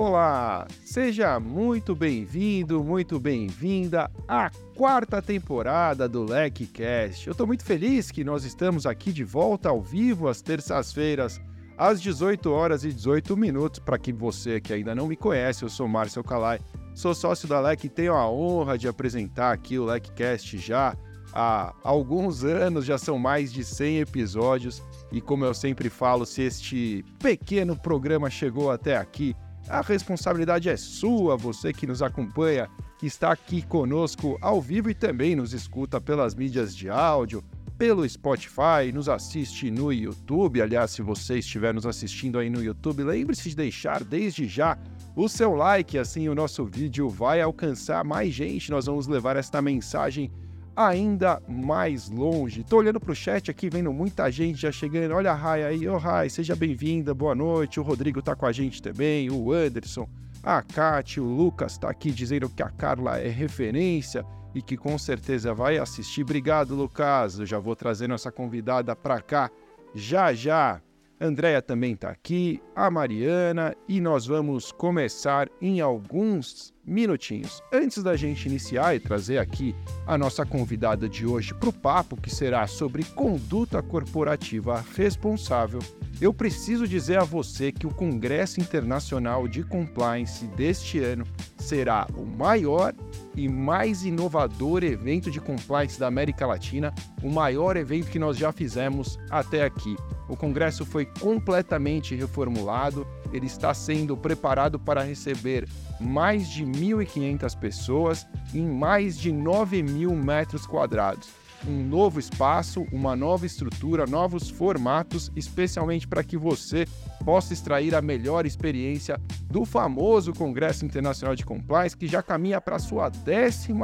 Olá, seja muito bem-vindo, muito bem-vinda à quarta temporada do LecCast. Eu estou muito feliz que nós estamos aqui de volta ao vivo às terças-feiras, às 18 horas e 18 minutos. Para quem você que ainda não me conhece, eu sou Márcio Calai, sou sócio da LEC e tenho a honra de apresentar aqui o LecCast já há alguns anos, já são mais de 100 episódios. E como eu sempre falo, se este pequeno programa chegou até aqui, a responsabilidade é sua, você que nos acompanha, que está aqui conosco ao vivo e também nos escuta pelas mídias de áudio, pelo Spotify, nos assiste no YouTube. Aliás, se você estiver nos assistindo aí no YouTube, lembre-se de deixar desde já o seu like, assim o nosso vídeo vai alcançar mais gente. Nós vamos levar esta mensagem ainda mais longe. Tô olhando pro chat aqui, vendo muita gente já chegando. Olha a Rai aí, ô oh, Rai, seja bem-vinda, boa noite. O Rodrigo tá com a gente também, o Anderson, a Kate, o Lucas tá aqui dizendo que a Carla é referência e que com certeza vai assistir. Obrigado, Lucas. Eu já vou trazendo essa convidada pra cá já já. Andréia também está aqui, a Mariana, e nós vamos começar em alguns minutinhos. Antes da gente iniciar e trazer aqui a nossa convidada de hoje para o papo, que será sobre conduta corporativa responsável, eu preciso dizer a você que o Congresso Internacional de Compliance deste ano será o maior e mais inovador evento de compliance da América Latina, o maior evento que nós já fizemos até aqui. O congresso foi completamente reformulado, ele está sendo preparado para receber mais de 1.500 pessoas em mais de 9 mil metros quadrados. Um novo espaço, uma nova estrutura, novos formatos, especialmente para que você possa extrair a melhor experiência do famoso Congresso Internacional de Compliance, que já caminha para sua 11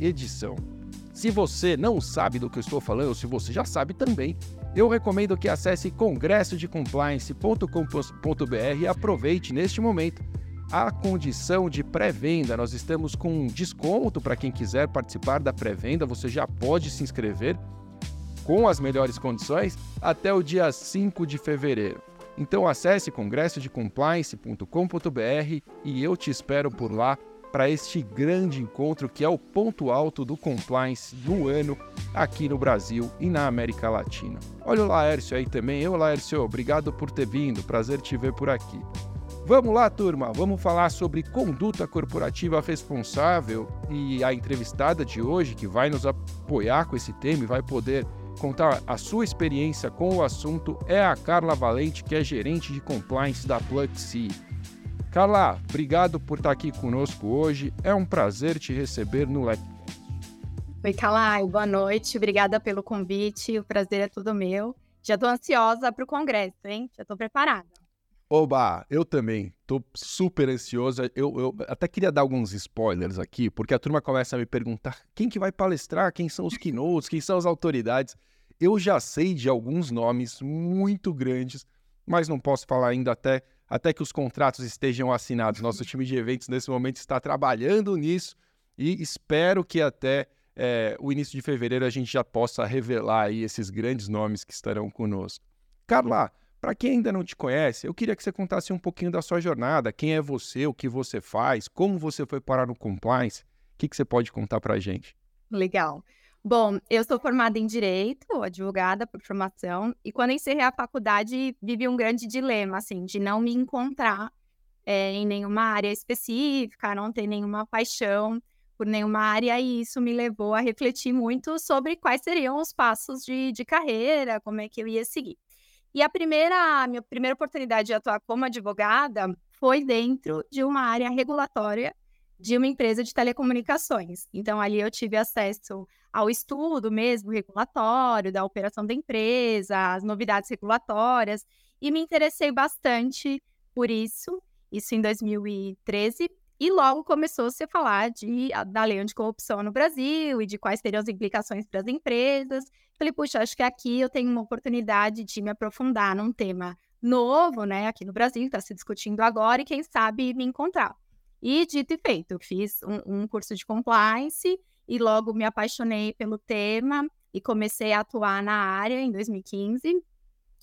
edição. Se você não sabe do que eu estou falando, ou se você já sabe também, eu recomendo que acesse congressodecompliance.com.br e aproveite neste momento a condição de pré-venda. Nós estamos com um desconto para quem quiser participar da pré-venda, você já pode se inscrever com as melhores condições até o dia 5 de fevereiro. Então acesse congressodecompliance.com.br e eu te espero por lá para este grande encontro que é o ponto alto do compliance do ano aqui no Brasil e na América Latina. Olha o Laércio aí também. Eu, Laércio, obrigado por ter vindo. Prazer te ver por aqui. Vamos lá, turma, vamos falar sobre conduta corporativa responsável e a entrevistada de hoje que vai nos apoiar com esse tema e vai poder contar a sua experiência com o assunto é a Carla Valente, que é gerente de compliance da Pluxi. Carla, obrigado por estar aqui conosco hoje. É um prazer te receber no LEC. Oi, Calai, boa noite. Obrigada pelo convite. O prazer é todo meu. Já estou ansiosa para o congresso, hein? Já estou preparada. Oba, eu também. Tô super ansiosa. Eu, eu, até queria dar alguns spoilers aqui, porque a turma começa a me perguntar quem que vai palestrar, quem são os keynotes, quem são as autoridades. Eu já sei de alguns nomes muito grandes, mas não posso falar ainda até até que os contratos estejam assinados. Nosso time de eventos nesse momento está trabalhando nisso e espero que até é, o início de fevereiro a gente já possa revelar aí esses grandes nomes que estarão conosco. Carla, para quem ainda não te conhece, eu queria que você contasse um pouquinho da sua jornada, quem é você, o que você faz, como você foi parar no compliance, o que, que você pode contar para a gente? Legal. Bom, eu sou formada em Direito, advogada por formação, e quando encerrei a faculdade, vivi um grande dilema, assim, de não me encontrar é, em nenhuma área específica, não ter nenhuma paixão por nenhuma área, e isso me levou a refletir muito sobre quais seriam os passos de, de carreira, como é que eu ia seguir. E a primeira, a minha primeira oportunidade de atuar como advogada foi dentro de uma área regulatória de uma empresa de telecomunicações. Então, ali eu tive acesso ao estudo mesmo regulatório da operação da empresa, as novidades regulatórias, e me interessei bastante por isso, isso em 2013, e logo começou-se a falar de, da lei anticorrupção no Brasil e de quais seriam as implicações para as empresas. Falei, puxa, acho que aqui eu tenho uma oportunidade de me aprofundar num tema novo, né, aqui no Brasil, está se discutindo agora, e quem sabe me encontrar. E dito e feito, eu fiz um, um curso de compliance e logo me apaixonei pelo tema e comecei a atuar na área em 2015.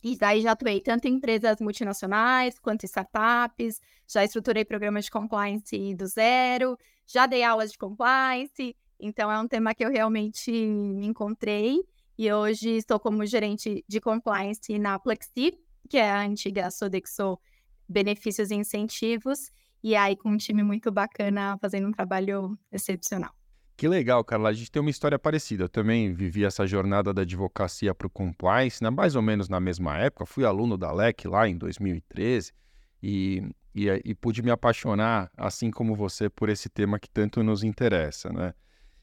E daí já atuei tanto em empresas multinacionais quanto startups, já estruturei programas de compliance do zero, já dei aulas de compliance, então é um tema que eu realmente me encontrei e hoje estou como gerente de compliance na Plexi, que é a antiga Sodexo Benefícios e Incentivos, e aí com um time muito bacana fazendo um trabalho excepcional. Que legal, Carla. A gente tem uma história parecida. Eu também vivi essa jornada da advocacia para o compliance, né? mais ou menos na mesma época. Fui aluno da LEC lá em 2013 e, e, e pude me apaixonar, assim como você, por esse tema que tanto nos interessa. Né?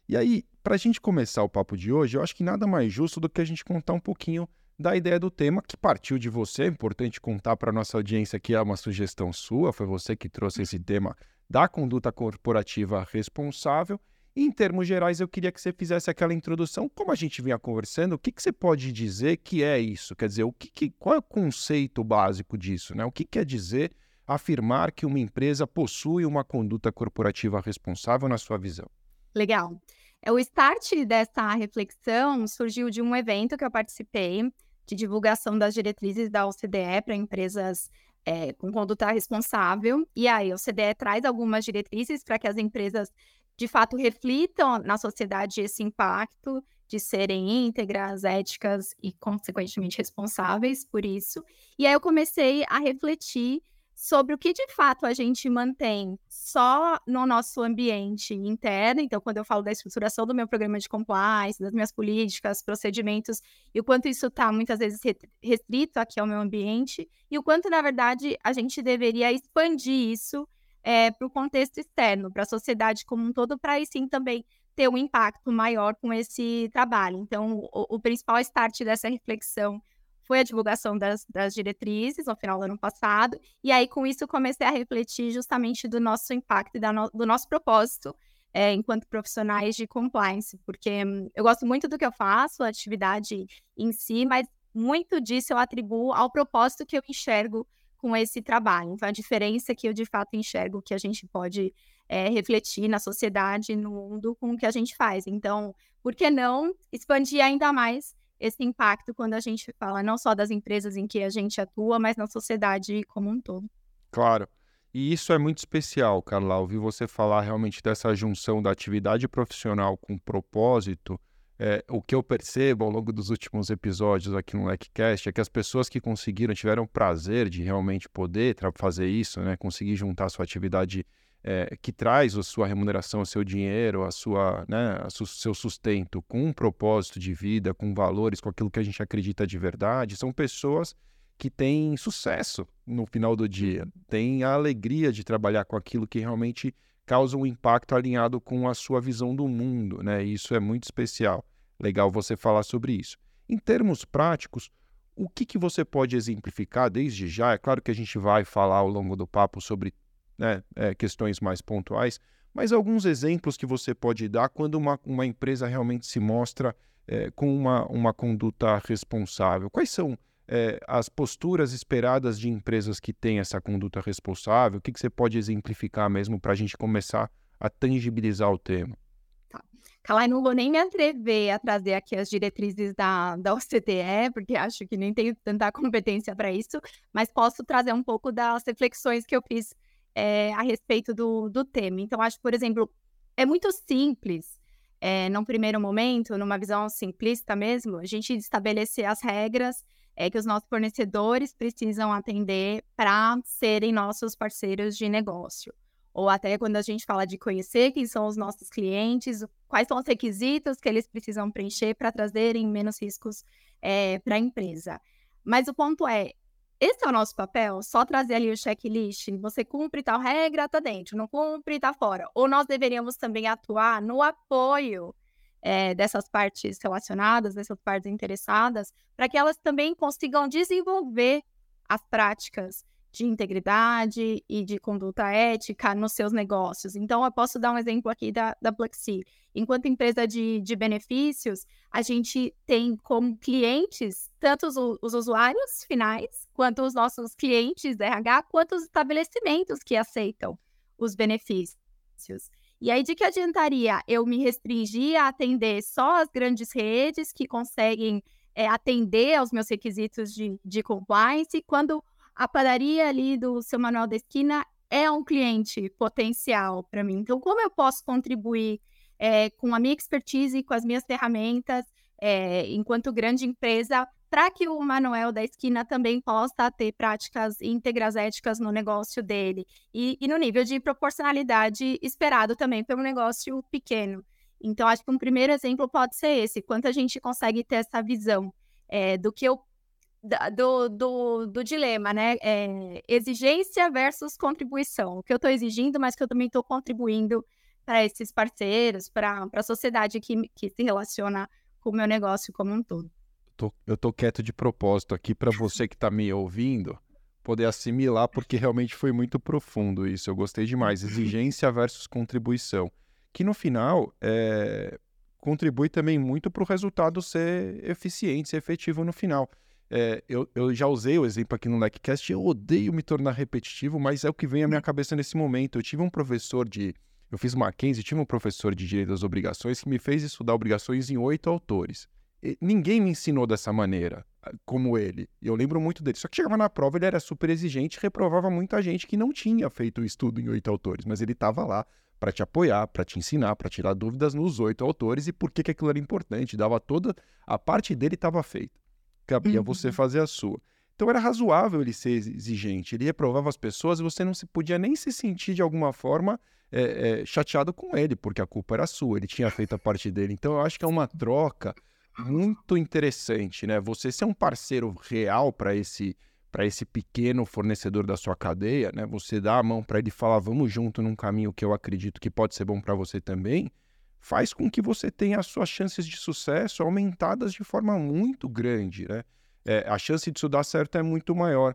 E aí, para a gente começar o papo de hoje, eu acho que nada mais justo do que a gente contar um pouquinho da ideia do tema que partiu de você. É importante contar para nossa audiência que é uma sugestão sua, foi você que trouxe esse tema da conduta corporativa responsável em termos gerais, eu queria que você fizesse aquela introdução. Como a gente vinha conversando, o que, que você pode dizer que é isso? Quer dizer, o que, que qual é o conceito básico disso? Né? O que quer dizer afirmar que uma empresa possui uma conduta corporativa responsável na sua visão? Legal. É, o start dessa reflexão surgiu de um evento que eu participei de divulgação das diretrizes da OCDE para empresas é, com conduta responsável. E aí, a OCDE traz algumas diretrizes para que as empresas de fato reflitam na sociedade esse impacto de serem íntegras, éticas e, consequentemente, responsáveis por isso. E aí eu comecei a refletir sobre o que de fato a gente mantém só no nosso ambiente interno. Então, quando eu falo da estruturação do meu programa de compliance, das minhas políticas, procedimentos, e o quanto isso está muitas vezes restrito aqui ao meu ambiente, e o quanto, na verdade, a gente deveria expandir isso é, para o contexto externo, para a sociedade como um todo, para aí sim também ter um impacto maior com esse trabalho. Então, o, o principal start dessa reflexão foi a divulgação das, das, diretrizes no final do ano passado, e aí com isso comecei a refletir justamente do nosso impacto e no, do nosso propósito é, enquanto profissionais de compliance, porque hum, eu gosto muito do que eu faço, a atividade em si, mas muito disso eu atribuo ao propósito que eu enxergo com esse trabalho. Então, a diferença que eu de fato enxergo que a gente pode é, refletir na sociedade, no mundo, com o que a gente faz. Então, por que não expandir ainda mais esse impacto quando a gente fala não só das empresas em que a gente atua, mas na sociedade como um todo? Claro. E isso é muito especial, Carla. Ouvir você falar realmente dessa junção da atividade profissional com propósito é, o que eu percebo ao longo dos últimos episódios aqui no LecCast é que as pessoas que conseguiram, tiveram prazer de realmente poder fazer isso, né? conseguir juntar sua atividade é, que traz a sua remuneração, o seu dinheiro, a sua, né, o seu sustento com um propósito de vida, com valores, com aquilo que a gente acredita de verdade, são pessoas que têm sucesso no final do dia, têm a alegria de trabalhar com aquilo que realmente causa um impacto alinhado com a sua visão do mundo, né? E isso é muito especial. Legal você falar sobre isso. Em termos práticos, o que, que você pode exemplificar desde já? É claro que a gente vai falar ao longo do papo sobre né, é, questões mais pontuais, mas alguns exemplos que você pode dar quando uma, uma empresa realmente se mostra é, com uma, uma conduta responsável. Quais são é, as posturas esperadas de empresas que têm essa conduta responsável? O que, que você pode exemplificar mesmo para a gente começar a tangibilizar o tema? Calai, não vou nem me atrever a trazer aqui as diretrizes da, da OCDE, porque acho que nem tenho tanta competência para isso, mas posso trazer um pouco das reflexões que eu fiz é, a respeito do, do tema. Então, acho, por exemplo, é muito simples, é, num primeiro momento, numa visão simplista mesmo, a gente estabelecer as regras é, que os nossos fornecedores precisam atender para serem nossos parceiros de negócio ou até quando a gente fala de conhecer quem são os nossos clientes, quais são os requisitos que eles precisam preencher para trazerem menos riscos é, para a empresa. Mas o ponto é, esse é o nosso papel, só trazer ali o checklist, você cumpre tal regra, tá dentro, não cumpre, tá fora. Ou nós deveríamos também atuar no apoio é, dessas partes relacionadas, dessas partes interessadas, para que elas também consigam desenvolver as práticas de integridade e de conduta ética nos seus negócios. Então, eu posso dar um exemplo aqui da, da Plexi. Enquanto empresa de, de benefícios, a gente tem como clientes tanto os, os usuários finais, quanto os nossos clientes RH, quanto os estabelecimentos que aceitam os benefícios. E aí, de que adiantaria eu me restringir a atender só as grandes redes que conseguem é, atender aos meus requisitos de, de compliance, quando a padaria ali do seu Manuel da Esquina é um cliente potencial para mim. Então, como eu posso contribuir é, com a minha expertise com as minhas ferramentas, é, enquanto grande empresa, para que o Manuel da esquina também possa ter práticas íntegras éticas no negócio dele e, e, no nível de proporcionalidade esperado também pelo negócio pequeno. Então, acho que um primeiro exemplo pode ser esse: quanto a gente consegue ter essa visão é, do que eu do, do, do dilema, né? É, exigência versus contribuição. O que eu estou exigindo, mas que eu também estou contribuindo para esses parceiros, para a sociedade que, que se relaciona com o meu negócio como um todo. Eu estou quieto de propósito aqui para você que está me ouvindo poder assimilar, porque realmente foi muito profundo isso. Eu gostei demais. Exigência versus contribuição. Que no final é, contribui também muito para o resultado ser eficiente, ser efetivo no final. É, eu, eu, já usei o exemplo aqui no LECCast, eu odeio me tornar repetitivo, mas é o que vem à minha cabeça nesse momento. Eu tive um professor de. Eu fiz Mackenzie, tive um professor de Direito das Obrigações que me fez estudar obrigações em oito autores. E ninguém me ensinou dessa maneira, como ele. E eu lembro muito dele. Só que chegava na prova, ele era super exigente, reprovava muita gente que não tinha feito o estudo em oito autores, mas ele estava lá para te apoiar, para te ensinar, para tirar dúvidas nos oito autores e por que, que aquilo era importante. Dava toda. A parte dele estava feita cabia uhum. você fazer a sua. Então era razoável ele ser exigente, ele reprovava as pessoas e você não se podia nem se sentir de alguma forma é, é, chateado com ele, porque a culpa era sua, ele tinha feito a parte dele. Então eu acho que é uma troca muito interessante, né? Você ser um parceiro real para esse para esse pequeno fornecedor da sua cadeia, né? Você dá a mão para ele e falar vamos junto num caminho que eu acredito que pode ser bom para você também faz com que você tenha as suas chances de sucesso aumentadas de forma muito grande, né? É, a chance disso dar certo é muito maior.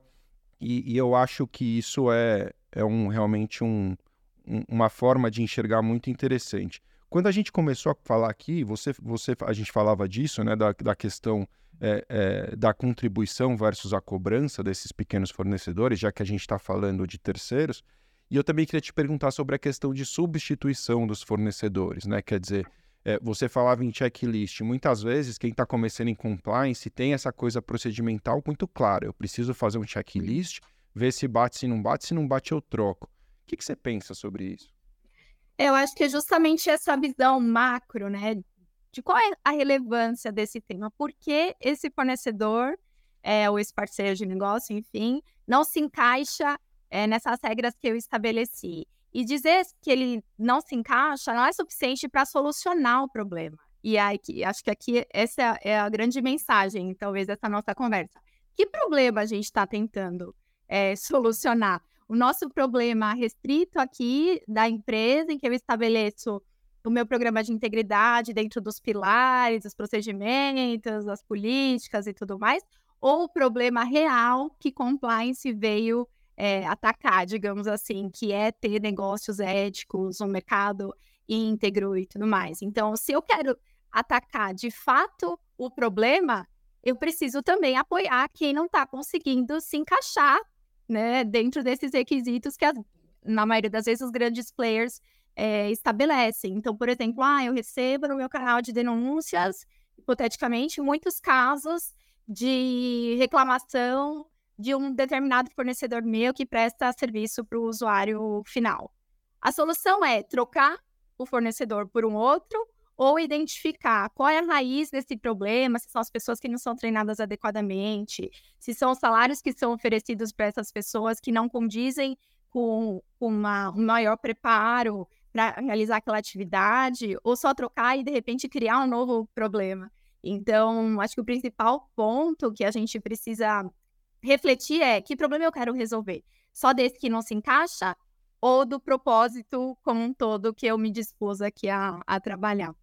E, e eu acho que isso é, é um, realmente um, um, uma forma de enxergar muito interessante. Quando a gente começou a falar aqui, você, você, a gente falava disso, né, da, da questão é, é, da contribuição versus a cobrança desses pequenos fornecedores, já que a gente está falando de terceiros. E eu também queria te perguntar sobre a questão de substituição dos fornecedores, né? Quer dizer, é, você falava em checklist. Muitas vezes, quem está começando em compliance tem essa coisa procedimental muito clara. Eu preciso fazer um checklist, ver se bate, se não bate, se não bate, eu troco. O que, que você pensa sobre isso? Eu acho que é justamente essa visão macro, né? De qual é a relevância desse tema? Por que esse fornecedor, é, ou esse parceiro de negócio, enfim, não se encaixa é, nessas regras que eu estabeleci. E dizer que ele não se encaixa não é suficiente para solucionar o problema. E acho que aqui essa é a grande mensagem, talvez, dessa nossa conversa. Que problema a gente está tentando é, solucionar? O nosso problema restrito aqui da empresa, em que eu estabeleço o meu programa de integridade dentro dos pilares, dos procedimentos, das políticas e tudo mais, ou o problema real que compliance veio é, atacar, digamos assim, que é ter negócios éticos, um mercado íntegro e tudo mais. Então, se eu quero atacar de fato o problema, eu preciso também apoiar quem não está conseguindo se encaixar né, dentro desses requisitos que, na maioria das vezes, os grandes players é, estabelecem. Então, por exemplo, ah, eu recebo no meu canal de denúncias, hipoteticamente, muitos casos de reclamação de um determinado fornecedor meu que presta serviço para o usuário final. A solução é trocar o fornecedor por um outro ou identificar qual é a raiz desse problema, se são as pessoas que não são treinadas adequadamente, se são os salários que são oferecidos para essas pessoas que não condizem com uma, um maior preparo para realizar aquela atividade, ou só trocar e de repente criar um novo problema. Então, acho que o principal ponto que a gente precisa refletir é que problema eu quero resolver? Só desse que não se encaixa ou do propósito como um todo que eu me dispus aqui a, a trabalhar?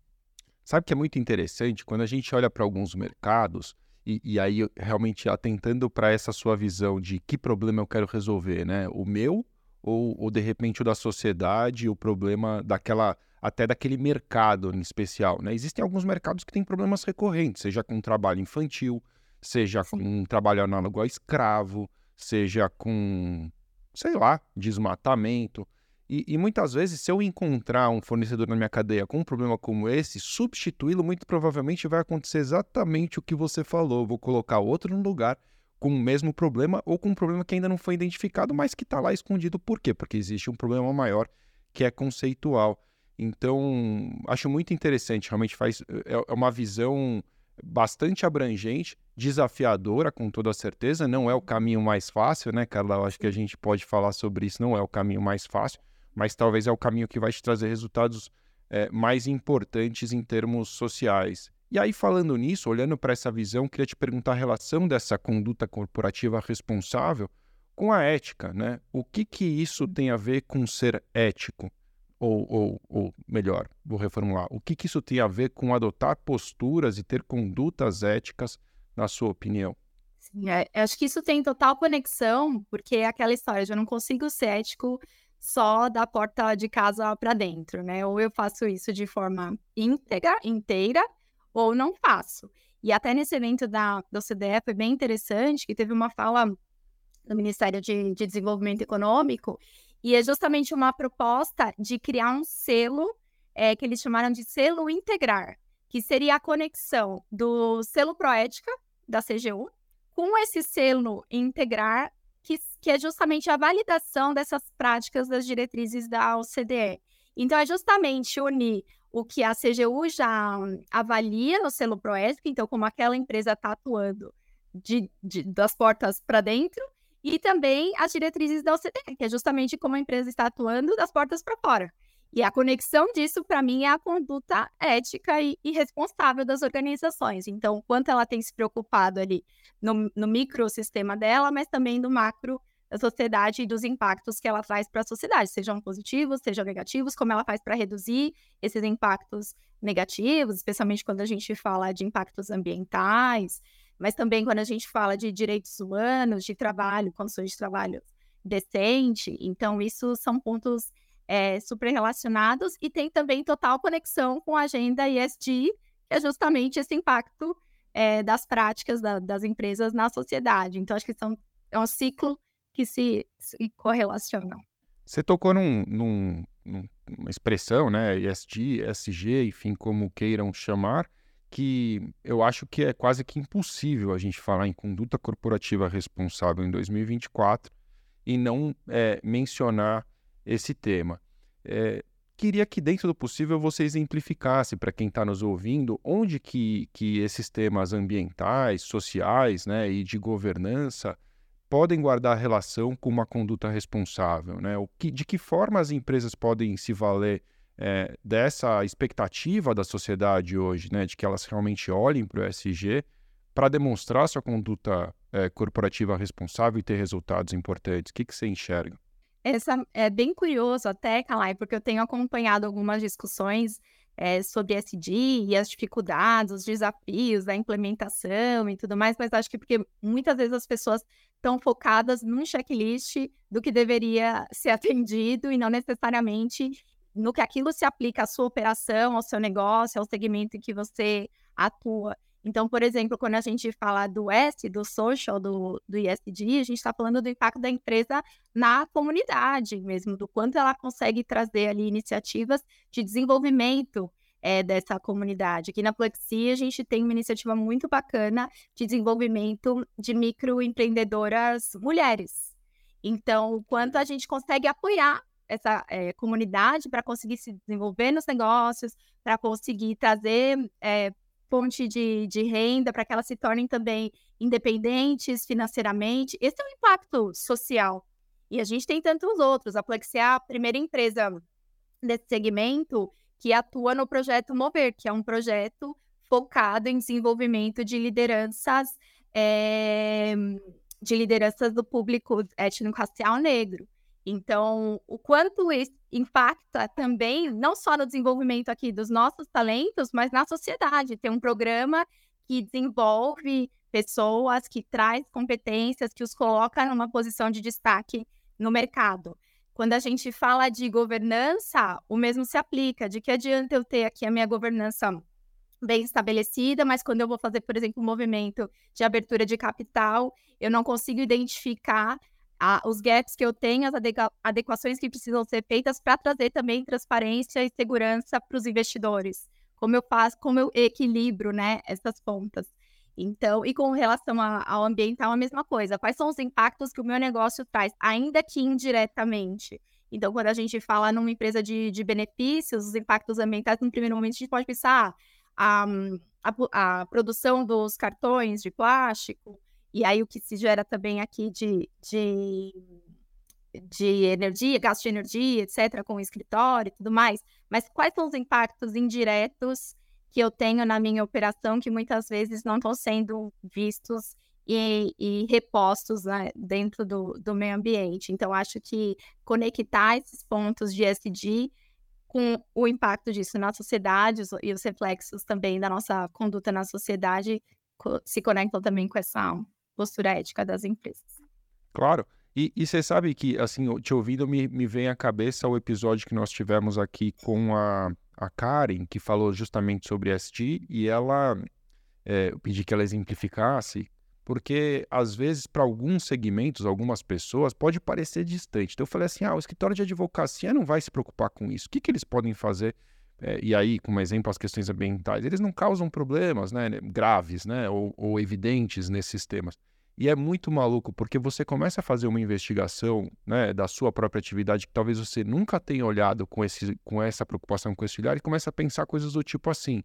Sabe que é muito interessante quando a gente olha para alguns mercados e, e, aí realmente atentando para essa sua visão de que problema eu quero resolver, né? O meu ou, ou de repente o da sociedade, o problema daquela até daquele mercado em especial, né? Existem alguns mercados que têm problemas recorrentes, seja com trabalho infantil, seja com um trabalho análogo a escravo, seja com, sei lá, desmatamento. E, e, muitas vezes, se eu encontrar um fornecedor na minha cadeia com um problema como esse, substituí-lo muito provavelmente vai acontecer exatamente o que você falou. vou colocar outro no lugar com o mesmo problema ou com um problema que ainda não foi identificado, mas que está lá escondido. Por quê? Porque existe um problema maior que é conceitual. Então, acho muito interessante, realmente faz é, é uma visão bastante abrangente, desafiadora, com toda certeza. Não é o caminho mais fácil, né, Carla? Eu acho que a gente pode falar sobre isso. Não é o caminho mais fácil, mas talvez é o caminho que vai te trazer resultados é, mais importantes em termos sociais. E aí, falando nisso, olhando para essa visão, queria te perguntar a relação dessa conduta corporativa responsável com a ética, né? O que que isso tem a ver com ser ético? Ou, ou, ou melhor, vou reformular, o que que isso tem a ver com adotar posturas e ter condutas éticas, na sua opinião? Sim, é, acho que isso tem total conexão, porque é aquela história, eu não consigo ser ético só da porta de casa para dentro, né? Ou eu faço isso de forma íntegra, inteira, ou não faço. E até nesse evento da, do CDE foi bem interessante, que teve uma fala do Ministério de, de Desenvolvimento Econômico, e é justamente uma proposta de criar um selo é, que eles chamaram de selo integrar, que seria a conexão do selo Proética, da CGU, com esse selo integrar que, que é justamente a validação dessas práticas das diretrizes da OCDE. Então, é justamente unir o que a CGU já avalia no selo Proético, então, como aquela empresa está atuando de, de, das portas para dentro, e também as diretrizes da OCDE, que é justamente como a empresa está atuando das portas para fora. E a conexão disso, para mim, é a conduta ética e, e, responsável das organizações. Então, quanto ela tem se preocupado ali no, no microsistema dela, mas também no macro da sociedade e dos impactos que ela traz para a sociedade, sejam positivos, sejam negativos, como ela faz para reduzir esses impactos negativos, especialmente quando a gente fala de impactos ambientais, mas também quando a gente fala de direitos humanos, de trabalho, condições de trabalho decente. Então, isso são pontos é, super relacionados e tem também total conexão com a agenda ESG, que é justamente esse impacto é, das práticas da, das empresas na sociedade. Então, acho que são, é um ciclo que se, se correlacionam. Você tocou num, num, numa expressão, né, ESG, ESG, enfim, como queiram chamar, que eu acho que é quase que impossível a gente falar em conduta corporativa responsável em 2024 e não é, mencionar esse tema. É, queria que, dentro do possível, você exemplificasse para quem está nos ouvindo onde que, que esses temas ambientais, sociais né, e de governança podem guardar relação com uma conduta responsável. Né? O que, de que forma as empresas podem se valer é, dessa expectativa da sociedade hoje, né, de que elas realmente olhem para o SG para demonstrar sua conduta é, corporativa responsável e ter resultados importantes? O que, que você enxerga? Essa é bem curioso até, Kalai, porque eu tenho acompanhado algumas discussões é, sobre SD e as dificuldades, os desafios da implementação e tudo mais, mas acho que porque muitas vezes as pessoas estão focadas num checklist do que deveria ser atendido e não necessariamente no que aquilo se aplica à sua operação, ao seu negócio, ao segmento em que você atua. Então, por exemplo, quando a gente fala do S, do social, do, do ESG, a gente está falando do impacto da empresa na comunidade mesmo, do quanto ela consegue trazer ali iniciativas de desenvolvimento é, dessa comunidade. Aqui na Plexi, a gente tem uma iniciativa muito bacana de desenvolvimento de microempreendedoras mulheres. Então, o quanto a gente consegue apoiar essa é, comunidade para conseguir se desenvolver nos negócios, para conseguir trazer é, fonte de, de renda, para que elas se tornem também independentes financeiramente. Esse é o impacto social. E a gente tem tantos outros. A Plexi é a primeira empresa desse segmento que atua no projeto Mover, que é um projeto focado em desenvolvimento de lideranças é, de lideranças do público étnico-racial negro. Então, o quanto isso impacta também, não só no desenvolvimento aqui dos nossos talentos, mas na sociedade. Tem um programa que desenvolve pessoas, que traz competências, que os coloca numa posição de destaque no mercado. Quando a gente fala de governança, o mesmo se aplica. De que adianta eu ter aqui a minha governança bem estabelecida, mas quando eu vou fazer, por exemplo, um movimento de abertura de capital, eu não consigo identificar a, os gaps que eu tenho, as adequa, adequações que precisam ser feitas para trazer também transparência e segurança para os investidores. Como eu faço, como eu equilibro, né, essas pontas. Então, e com relação a, ao ambiental, a mesma coisa. Quais são os impactos que o meu negócio traz, ainda que indiretamente? Então, quando a gente fala numa empresa de, de benefícios, os impactos ambientais, no primeiro momento, a gente pode pensar ah, a, a, a produção dos cartões de plástico, e aí o que se gera também aqui de, de, de energia, gasto de energia, etc., com o escritório e tudo mais. Mas quais são os impactos indiretos que eu tenho na minha operação que muitas vezes não estão sendo vistos e, e repostos né, dentro do, do meio ambiente. Então, acho que conectar esses pontos de SD com o impacto disso na sociedade e os reflexos também da nossa conduta na sociedade se conectam também com essa postura ética das empresas. Claro. E, você sabe que, assim, te ouvindo, me, me vem à cabeça o episódio que nós tivemos aqui com a, a Karen, que falou justamente sobre ST, e ela, é, eu pedi que ela exemplificasse, porque às vezes para alguns segmentos, algumas pessoas, pode parecer distante. Então eu falei assim, ah, o escritório de advocacia não vai se preocupar com isso. O que, que eles podem fazer? É, e aí, como exemplo, as questões ambientais, eles não causam problemas né, graves né, ou, ou evidentes nesses temas. E é muito maluco, porque você começa a fazer uma investigação né, da sua própria atividade que talvez você nunca tenha olhado com, esse, com essa preocupação, com esse olhar, e começa a pensar coisas do tipo assim: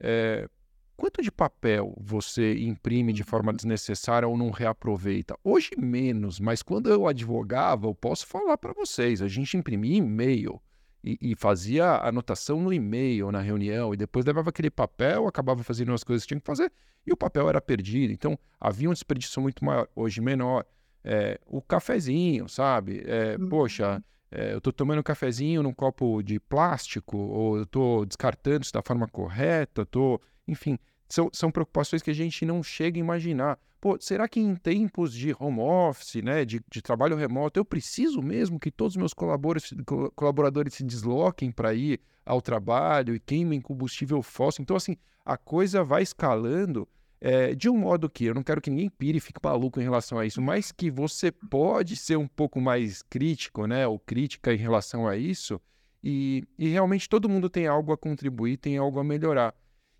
é, quanto de papel você imprime de forma desnecessária ou não reaproveita? Hoje menos, mas quando eu advogava, eu posso falar para vocês: a gente imprimia e-mail. E, e, fazia anotação no e-mail, na reunião, e depois levava aquele papel, acabava fazendo as coisas que tinha que fazer, e o papel era perdido. Então, havia um desperdício muito maior, hoje menor. É, o cafezinho, sabe? É, uhum. Poxa, é, eu estou tomando um cafezinho num copo de plástico, ou eu estou descartando isso da forma correta, estou. Enfim, são, são preocupações que a gente não chega a imaginar. Pô, será que em tempos de home office, né, de, de trabalho remoto, eu preciso mesmo que todos os meus colaboradores, se desloquem para ir ao trabalho e queimem combustível fóssil? Então, assim, a coisa vai escalando é, de um modo que eu não quero que ninguém pire e fique maluco em relação a isso, mas que você pode ser um pouco mais crítico, né, ou crítica em relação a isso, e, e realmente todo mundo tem algo a contribuir, tem algo a melhorar.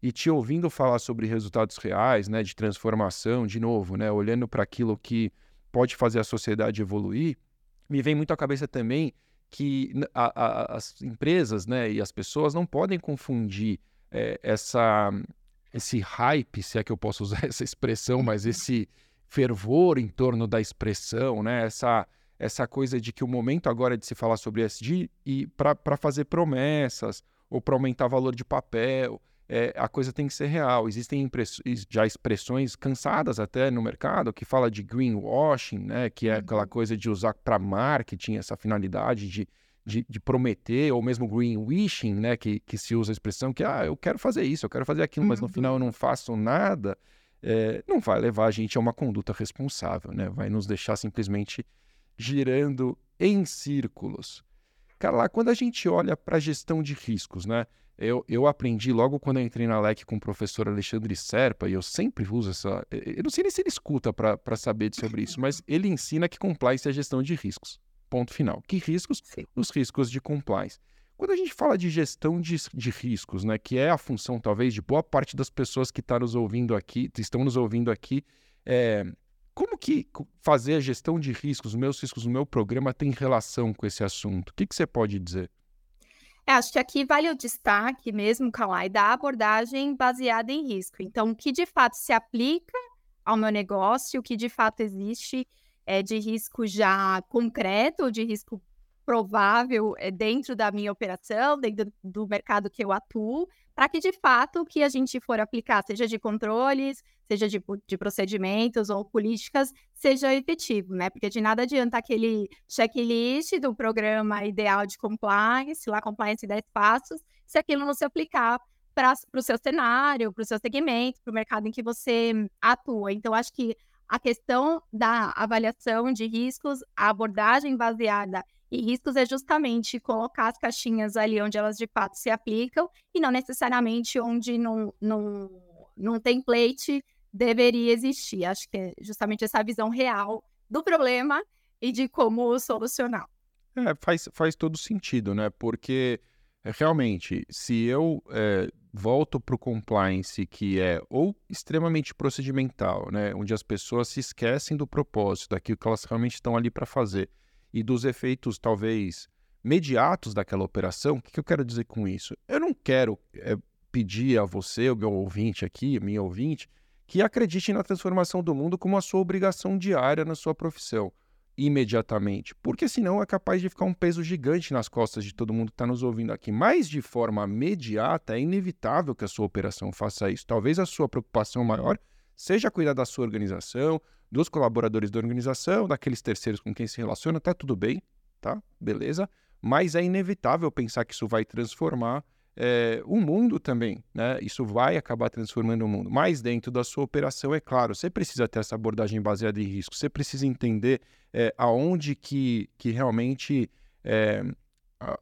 E te ouvindo falar sobre resultados reais, né, de transformação, de novo, né, olhando para aquilo que pode fazer a sociedade evoluir, me vem muito à cabeça também que a, a, as empresas né, e as pessoas não podem confundir é, essa, esse hype, se é que eu posso usar essa expressão, mas esse fervor em torno da expressão, né? essa, essa coisa de que o momento agora é de se falar sobre SD e para fazer promessas ou para aumentar valor de papel. É, a coisa tem que ser real. Existem já expressões cansadas até no mercado que fala de greenwashing, né? que é aquela uhum. coisa de usar para marketing essa finalidade de de, de, prometer, ou mesmo green wishing, né, que, que se usa a expressão que, ah, eu quero fazer isso, eu quero fazer aquilo, mas no final eu não faço nada, é, não vai levar a gente a uma conduta responsável, né? Vai nos deixar simplesmente girando em círculos. Cara, lá quando a gente olha para a gestão de riscos, né? Eu, eu aprendi logo quando eu entrei na LEC com o professor Alexandre Serpa, e eu sempre uso essa. Eu não sei nem se ele escuta para saber sobre isso, mas ele ensina que compliance é gestão de riscos. Ponto final. Que riscos? Sim. Os riscos de compliance. Quando a gente fala de gestão de, de, riscos, né, que é a função talvez de boa parte das pessoas que tá nos ouvindo aqui, estão nos ouvindo aqui, é, como que fazer a gestão de riscos, os meus riscos no meu programa tem relação com esse assunto? O que, que você pode dizer? É, acho que aqui vale o destaque mesmo, Kalai, da abordagem baseada em risco. Então, o que de fato se aplica ao meu negócio, o que de fato existe é, de risco já concreto, de risco provável é, dentro da minha operação, dentro do mercado que eu atuo, para que de fato o que a gente for aplicar, seja de controles, seja de, de, procedimentos ou políticas, seja efetivo, né? Porque de nada adianta aquele checklist do programa ideal de compliance, lá compliance 10 passos, se aquilo não se aplicar para o seu cenário, para o seu segmento, para o mercado em que você atua. Então, acho que a questão da avaliação de riscos, a abordagem baseada em riscos é justamente colocar as caixinhas ali onde elas de fato se aplicam e não necessariamente onde num, num, num template deveria existir. Acho que é justamente essa visão real do problema e de como solucionar. É, faz, faz todo sentido, né? Porque é, realmente, se eu é, volto para o compliance, que é ou extremamente procedimental, né? Onde as pessoas se esquecem do propósito, daquilo que elas realmente estão ali para fazer, e dos efeitos, talvez, mediatos daquela operação, o que, eu quero dizer com isso? Eu não quero é, pedir a você, o meu ouvinte aqui, minha ouvinte, que acredite na transformação do mundo como a sua obrigação diária na sua profissão imediatamente, porque senão é capaz de ficar um peso gigante nas costas de todo mundo que está nos ouvindo aqui. Mas de forma imediata, é inevitável que a sua operação faça isso. Talvez a sua preocupação maior seja cuidar da sua organização, dos colaboradores da organização, daqueles terceiros com quem se relaciona, tá tudo bem, tá? Beleza? Mas é inevitável pensar que isso vai transformar é, o mundo também, né? Isso vai acabar transformando o mundo. Mas dentro da sua operação, é claro, você precisa ter essa abordagem baseada em risco. Você precisa entender é, aonde que, que realmente é, a,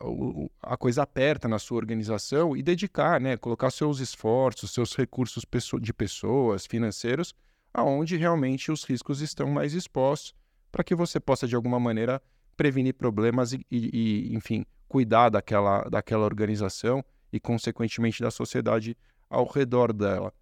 a, coisa aperta na sua organização e dedicar, né? Colocar seus esforços, seus recursos de pessoas, financeiros, aonde realmente os riscos estão mais expostos, para que você possa, de alguma maneira, prevenir problemas e, e, e enfim, cuidar daquela, daquela organização e, consequentemente, da sociedade ao redor dela.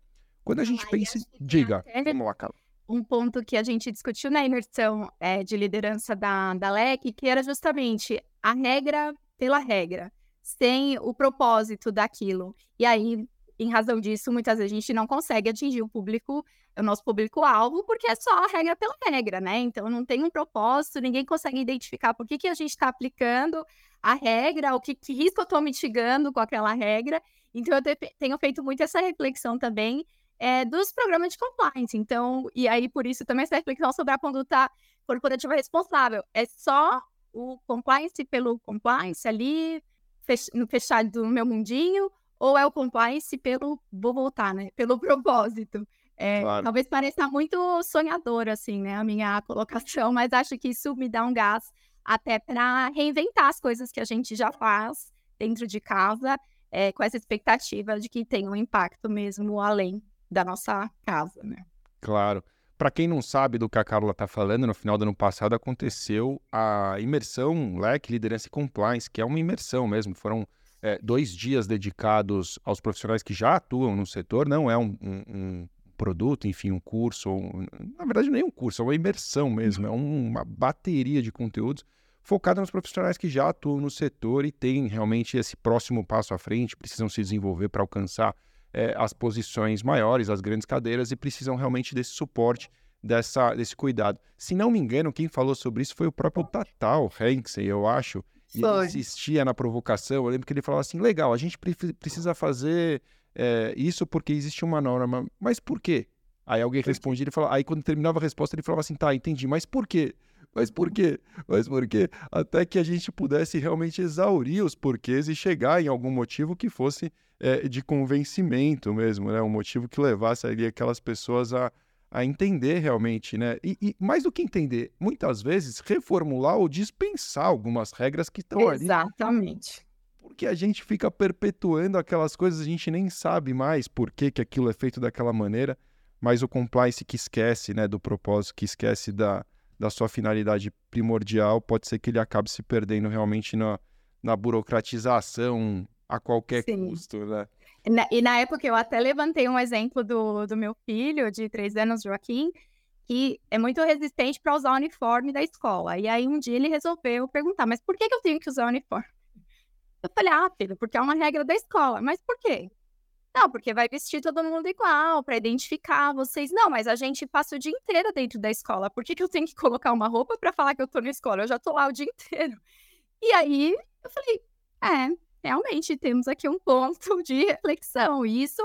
Quando a gente pensa. Diga, vamos lá, Carla. Um ponto que a gente discutiu na imersão é, de liderança da, da LEC, que era justamente a regra pela regra, sem o propósito daquilo. E aí, em razão disso, muitas vezes a gente não consegue atingir o público, o nosso público-alvo, porque é só a regra pela regra, né? Então não tem um propósito, ninguém consegue identificar por que, que a gente está aplicando a regra, o que, que risco eu estou mitigando com aquela regra. Então, eu te, tenho feito muito essa reflexão também é, dos programas de compliance. Então, e aí, por isso, também essa reflexão sobre a conduta corporativa responsável. É só o compliance pelo compliance ali, fech, no fechado do meu mundinho, ou é o compliance pelo, vou voltar, né? Pelo propósito. É, claro. Talvez pareça muito sonhador, assim, né? A minha colocação, mas acho que isso me dá um gás até para reinventar as coisas que a gente já faz dentro de casa, é, com essa expectativa de que tenha um impacto mesmo além da nossa casa, né? Claro. Para quem não sabe do que a Carla está falando, no final do ano passado aconteceu a imersão LEC Liderança e Compliance, que é uma imersão mesmo. Foram é, dois dias dedicados aos profissionais que já atuam no setor, não é um, um, um produto, enfim, um curso, um, na verdade nem um curso, é uma imersão mesmo, é uma bateria de conteúdos focada nos profissionais que já atuam no setor e têm realmente esse próximo passo à frente, precisam se desenvolver para alcançar é, as posições maiores, as grandes cadeiras e precisam realmente desse suporte, dessa, desse cuidado. Se não me engano, quem falou sobre isso foi o próprio Tatal Hanksey, eu acho, e ele insistia na provocação. Eu lembro que ele falava assim: legal, a gente precisa fazer é, isso porque existe uma norma. Mas por quê? Aí alguém respondia, ele falava, aí quando terminava a resposta, ele falava assim, tá, entendi, mas por quê? Mas por quê? Mas por quê? Até que a gente pudesse realmente exaurir os porquês e chegar em algum motivo que fosse é, de convencimento mesmo, né? Um motivo que levasse ali aquelas pessoas a, a entender realmente, né? E, e, mais do que entender, muitas vezes reformular ou dispensar algumas regras que estão ali. Exatamente porque a gente fica perpetuando aquelas coisas, a gente nem sabe mais por que, que aquilo é feito daquela maneira, mas o compliance que esquece né, do propósito, que esquece da, da sua finalidade primordial, pode ser que ele acabe se perdendo realmente na, na burocratização a qualquer Sim. custo, né? E na época eu até levantei um exemplo do, do meu filho de três anos, Joaquim, que é muito resistente para usar o uniforme da escola. E aí um dia ele resolveu perguntar, mas por que, que eu tenho que usar o uniforme? Eu falei, ah, filho, porque é uma regra da escola. Mas por quê? Não, porque vai vestir todo mundo igual, para identificar vocês. Não, mas a gente passa o dia inteiro dentro da escola. Por que, que eu tenho que colocar uma roupa para falar que eu tô na escola? Eu já tô lá o dia inteiro. E aí eu falei, é, realmente temos aqui um ponto de reflexão. E isso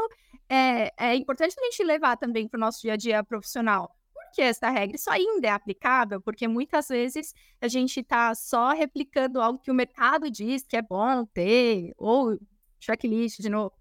é, é importante a gente levar também para o nosso dia a dia profissional que essa regra isso ainda é aplicável, porque muitas vezes a gente está só replicando algo que o mercado diz que é bom ter, ou checklist de novo.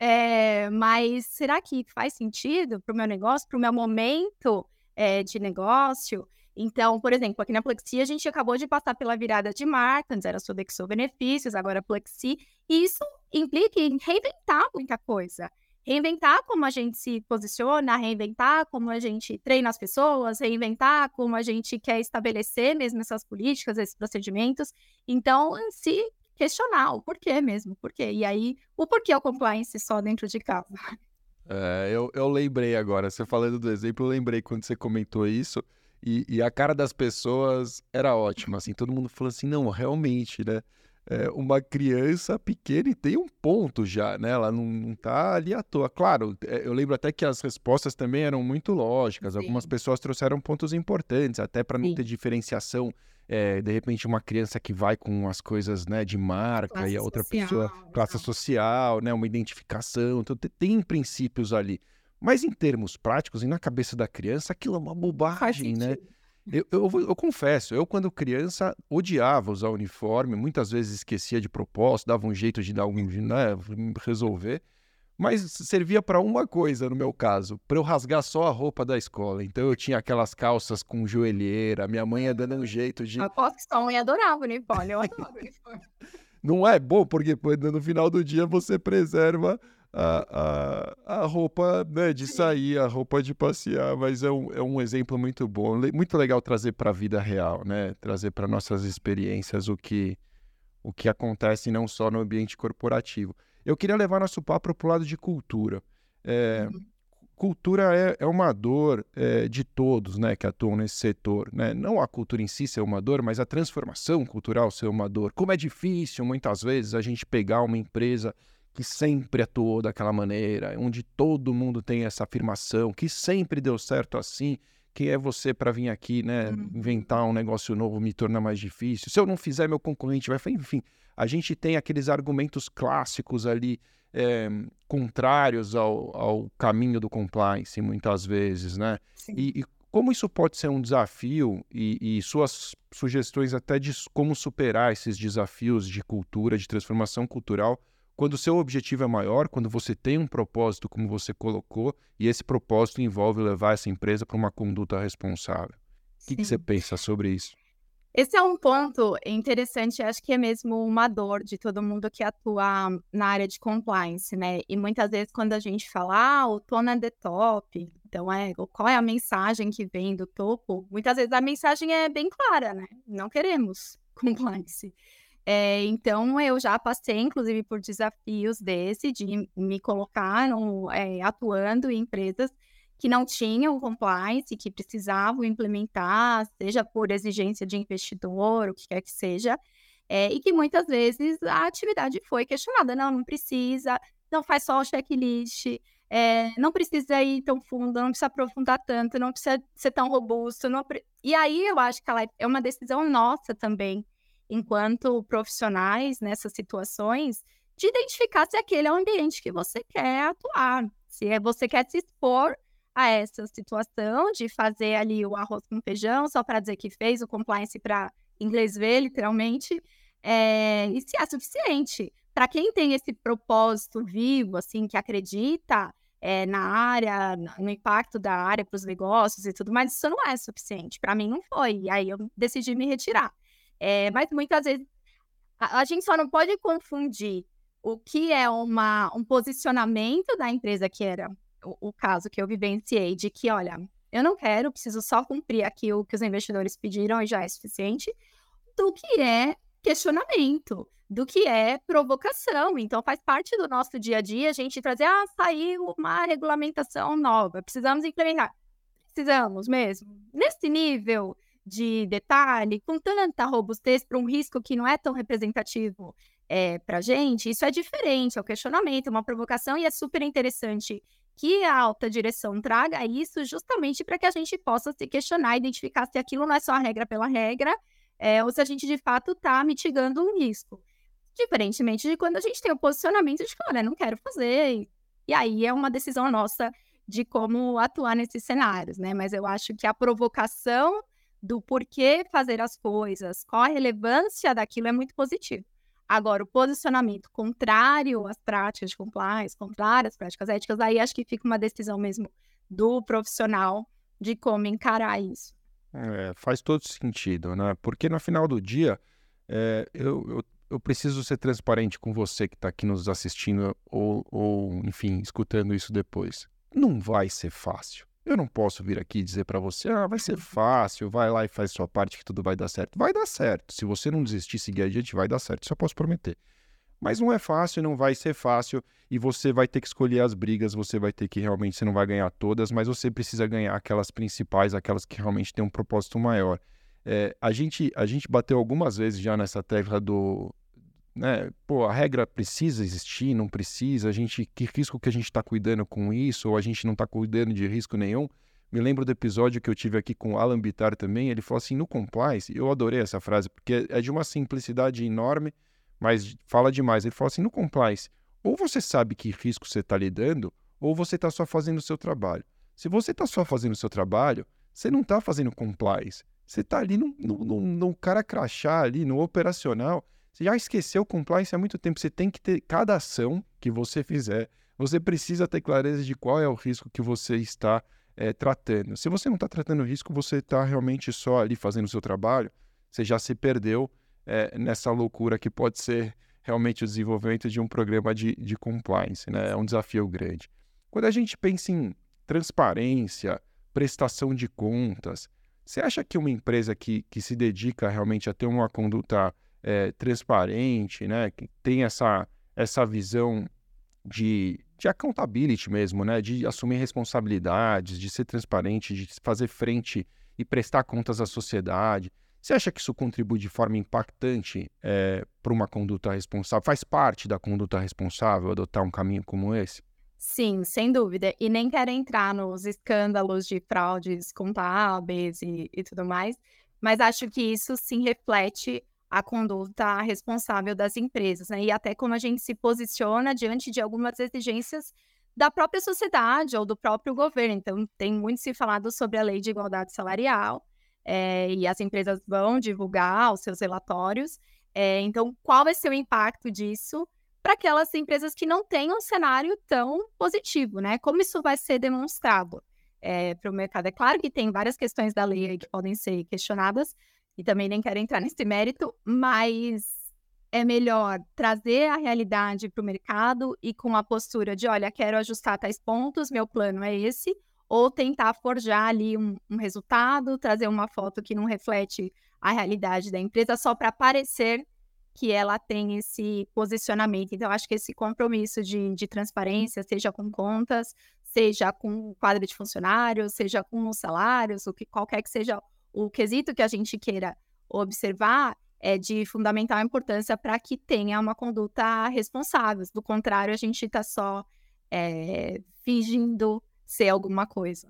É, mas será que faz sentido para o meu negócio, para o meu momento é, de negócio? Então, por exemplo, aqui na Plexi a gente acabou de passar pela virada de marca, antes era Sodexo Benefícios, agora Plexi, e isso implica em reinventar muita coisa. Reinventar como a gente se posiciona, reinventar como a gente treina as pessoas, reinventar como a gente quer estabelecer mesmo essas políticas, esses procedimentos. Então, se questionar o porquê mesmo, porquê. E aí, o porquê o compliance só dentro de casa. É, eu, eu lembrei agora, você falando do exemplo, eu lembrei quando você comentou isso, e, e a cara das pessoas era ótima, assim, todo mundo falou assim, não, realmente, né? É, uma criança pequena e tem um ponto já, né? Ela não, não tá ali à toa. Claro, é, eu lembro até que as respostas também eram muito lógicas. Sim. Algumas pessoas trouxeram pontos importantes, até para não ter diferenciação. É, de repente, uma criança que vai com as coisas né, de marca classe e a outra social, pessoa, classe não. social, né, uma identificação. Então, tem princípios ali. Mas em termos práticos e na cabeça da criança, aquilo é uma bobagem, né? Eu, eu, eu, confesso, eu quando criança odiava usar uniforme, muitas vezes esquecia de propósito, dava um jeito de dar algum, né, resolver, mas servia para uma coisa no meu caso, para eu rasgar só a roupa da escola. Então eu tinha aquelas calças com joelheira, minha mãe ia dando um jeito de. Aposto que sua mãe adorava o uniforme, eu adoro o uniforme. Não é bom, porque no final do dia você preserva a, a, a roupa né, de sair, a roupa de passear, mas é um, é um exemplo muito bom, muito legal trazer para a vida real, né? Trazer para nossas experiências o que, o que acontece não só no ambiente corporativo. Eu queria levar nosso papo para o lado de cultura. É, uhum. Cultura é, é uma dor é, de todos né, que atuam nesse setor. Né? Não a cultura em si ser uma dor, mas a transformação cultural ser uma dor. Como é difícil, muitas vezes, a gente pegar uma empresa que sempre atuou daquela maneira, onde todo mundo tem essa afirmação, que sempre deu certo assim. Quem é você para vir aqui, né, uhum. inventar um negócio novo me torna mais difícil. Se eu não fizer, meu concorrente vai. Enfim, a gente tem aqueles argumentos clássicos ali é, contrários ao, ao, caminho do compliance, muitas vezes, né? E, e, como isso pode ser um desafio e, e suas sugestões até de como superar esses desafios de cultura, de transformação cultural quando o seu objetivo é maior, quando você tem um propósito, como você colocou, e esse propósito envolve levar essa empresa para uma conduta responsável. O que, que, você pensa sobre isso? Esse é um ponto interessante, acho que é mesmo uma dor de todo mundo que atua na área de compliance, né? E muitas vezes quando a gente fala, ah, o tona é the top, então é, qual é a mensagem que vem do topo? Muitas vezes a mensagem é bem clara, né? Não queremos compliance. É, então, eu já passei, inclusive, por desafios desse, de me colocar é, atuando em empresas que não tinham compliance, que precisavam implementar, seja por exigência de investidor, o que quer que seja, é, e que muitas vezes a atividade foi questionada. Não, não precisa, não faz só o checklist, é, não precisa ir tão fundo, não precisa aprofundar tanto, não precisa ser tão robusto. Pre... E aí eu acho que ela é uma decisão nossa também, enquanto profissionais nessas situações, de identificar se aquele é o ambiente que você quer atuar, se é, você quer se expor a essa situação de fazer ali o arroz com feijão só para dizer que fez o compliance para inglês ver, literalmente, é, e se é suficiente. Para quem tem esse propósito vivo, assim, que acredita é, na área, no impacto da área para os negócios e tudo mais, isso não é suficiente. Para mim não foi. E aí eu decidi me retirar. É, mas muitas vezes a, a, gente só não pode confundir o que é uma, um posicionamento da empresa, que era o, o caso que eu vivenciei, de que, olha, eu não quero, preciso só cumprir aqui o que os investidores pediram e já é suficiente, do que é questionamento, do que é provocação. Então, faz parte do nosso dia a dia a gente trazer, ah, saiu uma regulamentação nova, precisamos implementar. Precisamos mesmo. Nesse nível, de detalhe, com tanta robustez para um risco que não é tão representativo é, para a gente, isso é diferente, é um questionamento, é uma provocação, e é super interessante que a alta direção traga isso justamente para que a gente possa se questionar, identificar se aquilo não é só a regra pela regra, é, ou se a gente de fato está mitigando um risco. Diferentemente de quando a gente tem o posicionamento de olha, não quero fazer, e aí é uma decisão nossa de como atuar nesses cenários, né? Mas eu acho que a provocação do porquê fazer as coisas, qual a relevância daquilo é muito positivo. Agora, o posicionamento contrário às práticas de compliance, contrário às práticas éticas, aí acho que fica uma decisão mesmo do profissional de como encarar isso. É, faz todo sentido, né? Porque no final do dia, é, eu, eu eu preciso ser transparente com você que está aqui nos assistindo ou, ou, enfim, escutando isso depois. Não vai ser fácil. Eu não posso vir aqui dizer para você, ah, vai ser fácil, vai lá e faz sua parte que tudo vai dar certo. Vai dar certo. Se você não desistir, seguir adiante, vai dar certo. Isso eu posso prometer. Mas não é fácil, não vai ser fácil e você vai ter que escolher as brigas, você vai ter que realmente, você não vai ganhar todas, mas você precisa ganhar aquelas principais, aquelas que realmente têm um propósito maior. É, a, gente, a gente bateu algumas vezes já nessa tecla do, né? Pô, a regra precisa existir, não precisa, a gente, que risco que a gente está cuidando com isso, ou a gente não está cuidando de risco nenhum. Me lembro do episódio que eu tive aqui com o Alan Bittar também, ele falou assim, no compliance, eu adorei essa frase, porque é de uma simplicidade enorme, mas fala demais. Ele fala assim: no compliance, ou você sabe que risco você está lidando, ou você está só fazendo o seu trabalho. Se você está só fazendo o seu trabalho, você não está fazendo compliance. Você está ali no, no, no, no, cara crachá, ali no operacional. Você já esqueceu compliance há muito tempo. Você tem que ter cada ação que você fizer. Você precisa ter clareza de qual é o risco que você está é, tratando. Se você não está tratando o risco, você está realmente só ali fazendo o seu trabalho. Você já se perdeu é, nessa loucura que pode ser realmente o desenvolvimento de um programa de, de compliance, né? É um desafio grande. Quando a gente pensa em transparência, prestação de contas, você acha que uma empresa que, que se dedica realmente a ter uma conduta é, transparente, né? Que tem essa, essa visão de, de accountability mesmo, né? De assumir responsabilidades, de ser transparente, de fazer frente e prestar contas à sociedade. Você acha que isso contribui de forma impactante é, para uma conduta responsável? Faz parte da conduta responsável adotar um caminho como esse? Sim, sem dúvida. E nem quero entrar nos escândalos de fraudes contábeis e, e tudo mais, mas acho que isso sim reflete a conduta responsável das empresas, né? E até como a gente se posiciona diante de algumas exigências da própria sociedade ou do próprio governo. Então, tem muito se falado sobre a lei de igualdade salarial, é, e as empresas vão divulgar os seus relatórios. É, então, qual vai ser o impacto disso para aquelas empresas que não têm um cenário tão positivo, né? Como isso vai ser demonstrado é, para o mercado? É claro que tem várias questões da lei que podem ser questionadas, e também nem quero entrar nesse mérito, mas é melhor trazer a realidade para o mercado e com a postura de, olha, quero ajustar tais pontos, meu plano é esse, ou tentar forjar ali um, um resultado, trazer uma foto que não reflete a realidade da empresa só para parecer que ela tem esse posicionamento. Então, acho que esse compromisso de, de, transparência, seja com contas, seja com quadro de funcionários, seja com os salários, o que qualquer que seja o quesito que a gente queira observar, é de fundamental importância para que tenha uma conduta responsável. Do contrário, a gente está só é, fingindo ser alguma coisa.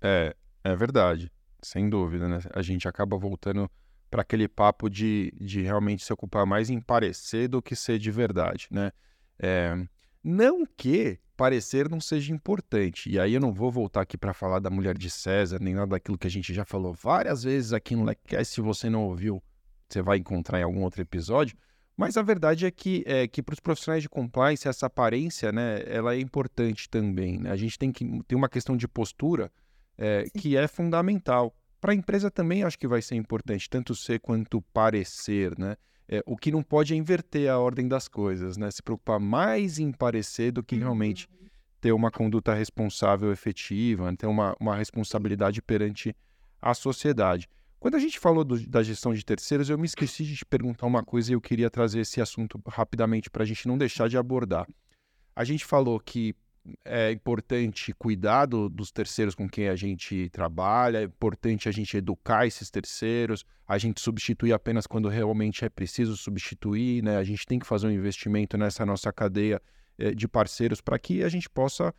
É, é verdade, sem dúvida, né? A gente acaba voltando para aquele papo de, de realmente se ocupar mais em parecer do que ser de verdade, né? É, não que parecer não seja importante. E aí eu não vou voltar aqui para falar da mulher de César, nem nada daquilo que a gente já falou várias vezes aqui no LECast. Se você não ouviu, você vai encontrar em algum outro episódio. Mas a verdade é que, é, que para os profissionais de compliance, essa aparência, né, ela é importante também. Né? A gente tem que ter uma questão de postura é, que é fundamental. Para a empresa também acho que vai ser importante, tanto ser quanto parecer, né? É, o que não pode é inverter a ordem das coisas, né? Se preocupar mais em parecer do que realmente uhum. ter uma conduta responsável efetiva, ter uma, uma responsabilidade perante a sociedade. Quando a gente falou do, da gestão de terceiros, eu me esqueci de te perguntar uma coisa e eu queria trazer esse assunto rapidamente para a gente não deixar de abordar. A gente falou que é importante cuidar do, dos terceiros com quem a gente trabalha, é importante a gente educar esses terceiros, a gente substituir apenas quando realmente é preciso substituir, né? A gente tem que fazer um investimento nessa nossa cadeia é, de parceiros para que a gente possa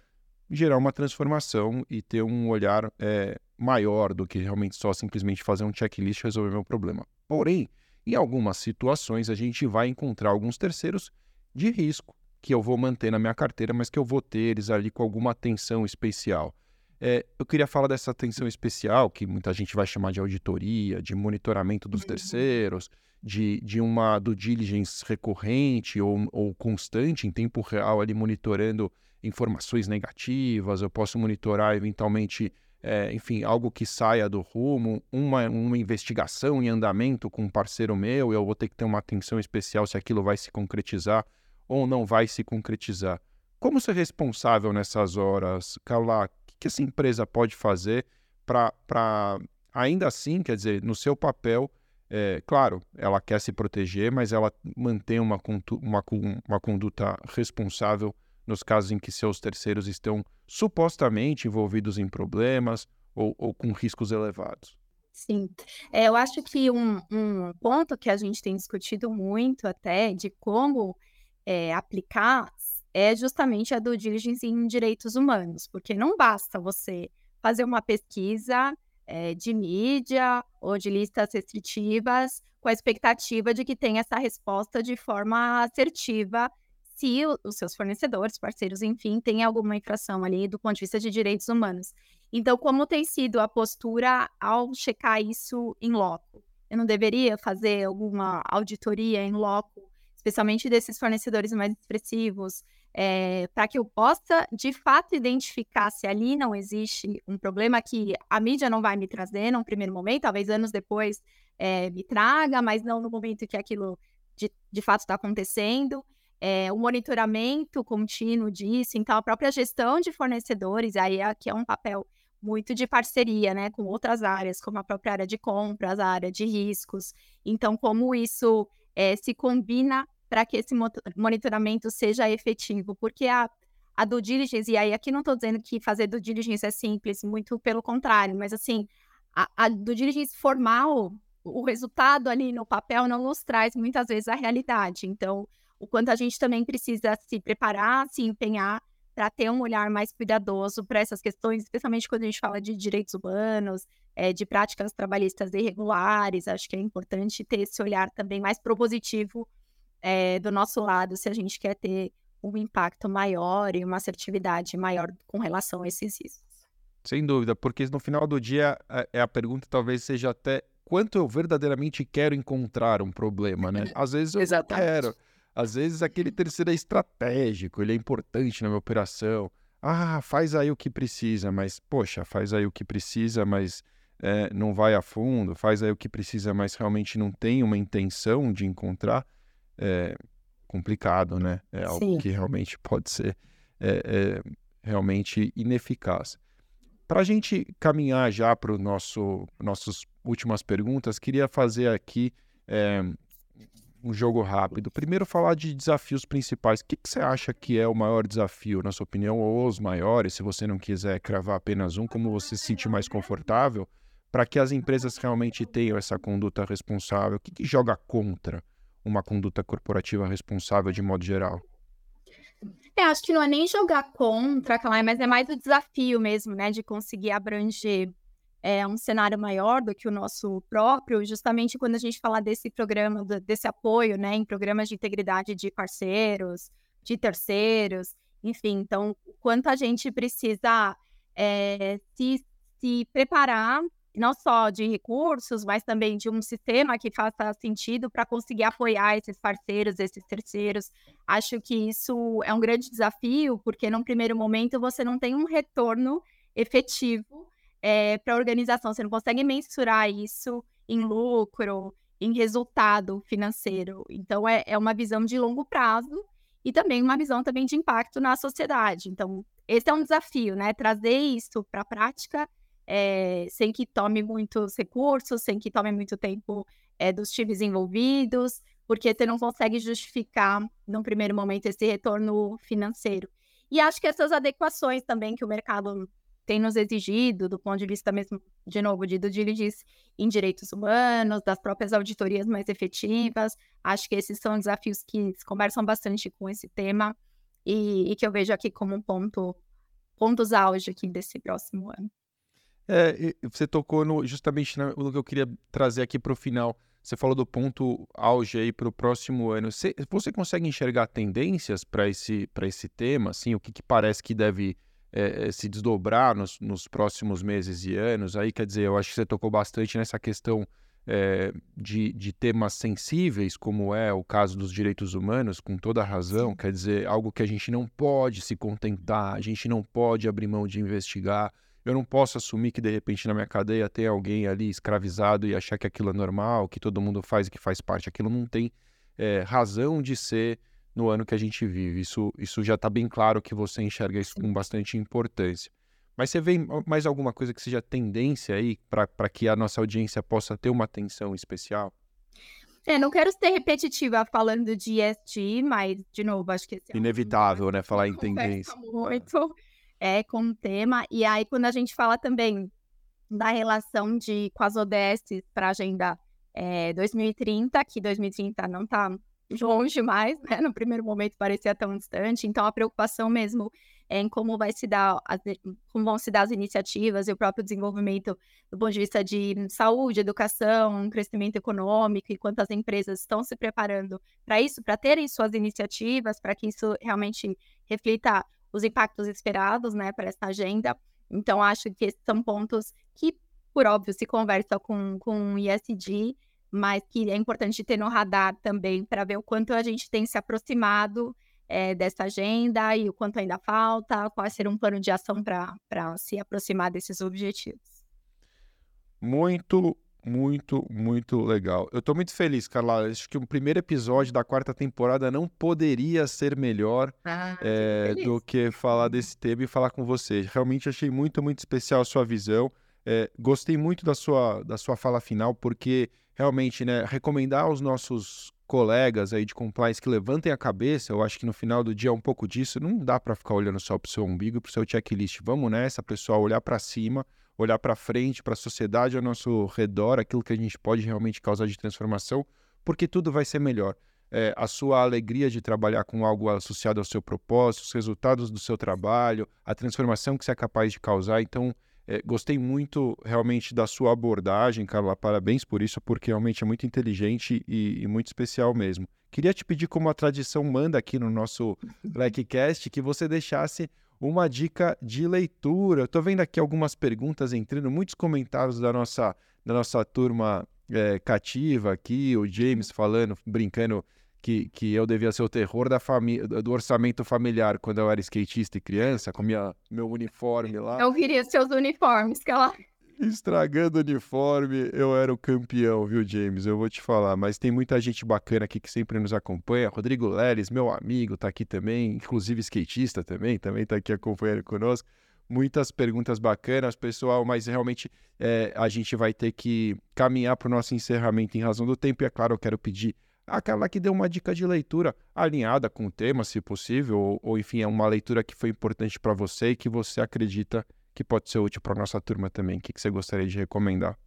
gerar uma transformação e ter um olhar é, maior do que realmente só simplesmente fazer um checklist e resolver meu problema. Porém, em algumas situações, a gente vai encontrar alguns terceiros de risco que eu vou manter na minha carteira, mas que eu vou ter eles ali com alguma atenção especial. É, eu queria falar dessa atenção especial, que muita gente vai chamar de auditoria, de monitoramento dos uhum. terceiros, de, de uma do diligence recorrente ou, ou constante, em tempo real, ali monitorando informações negativas. Eu posso monitorar, eventualmente, é, enfim, algo que saia do rumo, uma, uma investigação em andamento com um parceiro meu, eu vou ter que ter uma atenção especial se aquilo vai se concretizar ou não vai se concretizar. Como ser responsável nessas horas, Carla? O que essa empresa pode fazer para, ainda assim, quer dizer, no seu papel, é, claro, ela quer se proteger, mas ela mantém uma, uma, uma conduta responsável nos casos em que seus terceiros estão supostamente envolvidos em problemas ou, ou com riscos elevados. Sim, é, eu acho que um, um, ponto que a gente tem discutido muito até de como é, aplicar é justamente a do diligence em direitos humanos, porque não basta você fazer uma pesquisa é, de mídia ou de listas restritivas com a expectativa de que tenha essa resposta de forma assertiva se os seus fornecedores, parceiros, enfim, têm alguma infração ali do ponto de vista de direitos humanos. Então, como tem sido a postura ao checar isso em loco? Eu não deveria fazer alguma auditoria em loco, especialmente desses fornecedores mais expressivos, é, para que eu possa, de fato, identificar se ali não existe um problema que a mídia não vai me trazer num primeiro momento, talvez anos depois é, me traga, mas não no momento que aquilo de, de fato está acontecendo é, o monitoramento contínuo disso, então a própria gestão de fornecedores, aí aqui é um papel muito de parceria, né, com outras áreas, como a própria área de compras, a área de riscos. Então, como isso é, se combina para que esse monitoramento seja efetivo? Porque a, a due diligence, e aí aqui não estou dizendo que fazer due diligence é simples, muito pelo contrário, mas assim, a, a due diligence formal, o resultado ali no papel não nos traz muitas vezes a realidade. Então, o quanto a gente também precisa se preparar, se empenhar para ter um olhar mais cuidadoso para essas questões, especialmente quando a gente fala de direitos humanos, é, de práticas trabalhistas irregulares. Acho que é importante ter esse olhar também mais propositivo é, do nosso lado, se a gente quer ter um impacto maior e uma assertividade maior com relação a esses riscos. Sem dúvida, porque no final do dia a, é a pergunta talvez seja até quanto eu verdadeiramente quero encontrar um problema, né? Às vezes eu Exatamente. quero às vezes aquele terceiro é estratégico, ele é importante na minha operação. Ah, faz aí o que precisa, mas, poxa, faz aí o que precisa, mas é, não vai a fundo, faz aí o que precisa, mas realmente não tem uma intenção de encontrar. É complicado, né? É algo Sim. que realmente pode ser é, é, realmente ineficaz. Para a gente caminhar já para os nosso, nossas últimas perguntas, queria fazer aqui é, um jogo rápido. Primeiro, falar de desafios principais. O que, que, você acha que é o maior desafio, na sua opinião, ou os maiores, se você não quiser cravar apenas um, como você se sentir mais confortável, para que as empresas realmente tenham essa conduta responsável? O que, que joga contra uma conduta corporativa responsável de modo geral? É, acho que não é nem jogar contra, mas é mais o desafio mesmo, né, de conseguir abranger é, um cenário maior do que o nosso próprio, justamente quando a gente fala desse programa, desse apoio, né, em programas de integridade de parceiros, de terceiros, enfim, então, quanto a gente precisa é, se, se preparar, não só de recursos, mas também de um sistema que faça sentido para conseguir apoiar esses parceiros, esses terceiros. Acho que isso é um grande desafio, porque num primeiro momento você não tem um retorno efetivo é, para a organização. Você não consegue mensurar isso em lucro, em resultado financeiro. Então, é, é uma visão de longo prazo e também uma visão também de impacto na sociedade. Então, esse é um desafio, né? Trazer isso para a prática é, sem que tome muitos recursos, sem que tome muito tempo é, dos times envolvidos, porque você não consegue justificar, num primeiro momento, esse retorno financeiro. E acho que essas adequações também que o mercado tem nos exigido, do ponto de vista mesmo, de novo, de diligence em direitos humanos, das próprias auditorias mais efetivas. Acho que esses são desafios que conversam bastante com esse tema e, e que eu vejo aqui como um ponto, pontos auge aqui desse próximo ano. É, você tocou no, justamente no que eu queria trazer aqui para o final. Você falou do ponto auge aí para o próximo ano. Você, você consegue enxergar tendências para esse, esse tema? Assim, o que, que parece que deve é, se desdobrar nos, nos, próximos meses e anos. Aí, quer dizer, eu acho que você tocou bastante nessa questão é, de, de, temas sensíveis, como é o caso dos direitos humanos, com toda a razão. Quer dizer, algo que a gente não pode se contentar, a gente não pode abrir mão de investigar. Eu não posso assumir que de repente na minha cadeia tem alguém ali escravizado e achar que aquilo é normal, que todo mundo faz e que faz parte. Aquilo não tem é, razão de ser no ano que a gente vive. Isso, isso já está bem claro que você enxerga isso com bastante importância. Mas você vê mais alguma coisa que seja tendência aí para que a nossa audiência possa ter uma atenção especial? É, não quero ser repetitiva falando de ESG, mas, de novo, acho que... É Inevitável, né? Falar em tendência. muito é, com o tema. E aí, quando a gente fala também da relação de, com as ODS para a Agenda é, 2030, que 2030 não está longe mais, né? No primeiro momento parecia tão distante. Então, a preocupação mesmo em como vai se dar, as, como vão se dar as iniciativas e o próprio desenvolvimento do ponto de vista de saúde, educação, crescimento econômico e quantas empresas estão se preparando para isso, para terem suas iniciativas, para que isso realmente reflita os impactos esperados, né, para essa agenda. Então, acho que esses são pontos que, por óbvio, se conversam com, com o ISD, mas que é importante ter no radar também para ver o quanto a gente tem se aproximado é, dessa agenda e o quanto ainda falta, qual ser um plano de ação para se aproximar desses objetivos. Muito, muito, muito legal. Eu estou muito feliz, Carla. Acho que o primeiro episódio da quarta temporada não poderia ser melhor ah, é, do que falar desse tema e falar com você. Realmente achei muito, muito especial a sua visão. É, gostei muito da sua, da sua fala final, porque realmente, né, recomendar aos nossos colegas aí de compliance que levantem a cabeça, eu acho que no final do dia é um pouco disso, não dá para ficar olhando só para o seu umbigo e para o seu checklist. Vamos nessa, pessoal, olhar para cima, olhar para frente, para a sociedade ao nosso redor, aquilo que a gente pode realmente causar de transformação, porque tudo vai ser melhor. É, a sua alegria de trabalhar com algo associado ao seu propósito, os resultados do seu trabalho, a transformação que você é capaz de causar. Então, é, gostei muito realmente da sua abordagem, Carla. Parabéns por isso, porque realmente é muito inteligente e, e muito especial mesmo. Queria te pedir, como a tradição manda aqui no nosso LecCast, que você deixasse uma dica de leitura. Estou vendo aqui algumas perguntas entrando, muitos comentários da nossa, da nossa turma é, cativa aqui, o James falando, brincando que, que eu devia ser o terror da família, do orçamento familiar quando eu era skatista e criança, com minha, meu uniforme lá. Eu queria seus uniformes, que ela... Estragando o uniforme, eu era o campeão, viu, James? Eu vou te falar. Mas tem muita gente bacana aqui que sempre nos acompanha. Rodrigo Leles, meu amigo, tá aqui também, inclusive skatista também, também tá aqui acompanhando conosco. Muitas perguntas bacanas, pessoal, mas realmente é, a gente vai ter que caminhar para o nosso encerramento em razão do tempo. E é claro, eu quero pedir aquela que deu uma dica de leitura alinhada com o tema, se possível, ou, ou enfim, é uma leitura que foi importante para você e que você acredita que pode ser útil para nossa turma também. O que, que você gostaria de recomendar?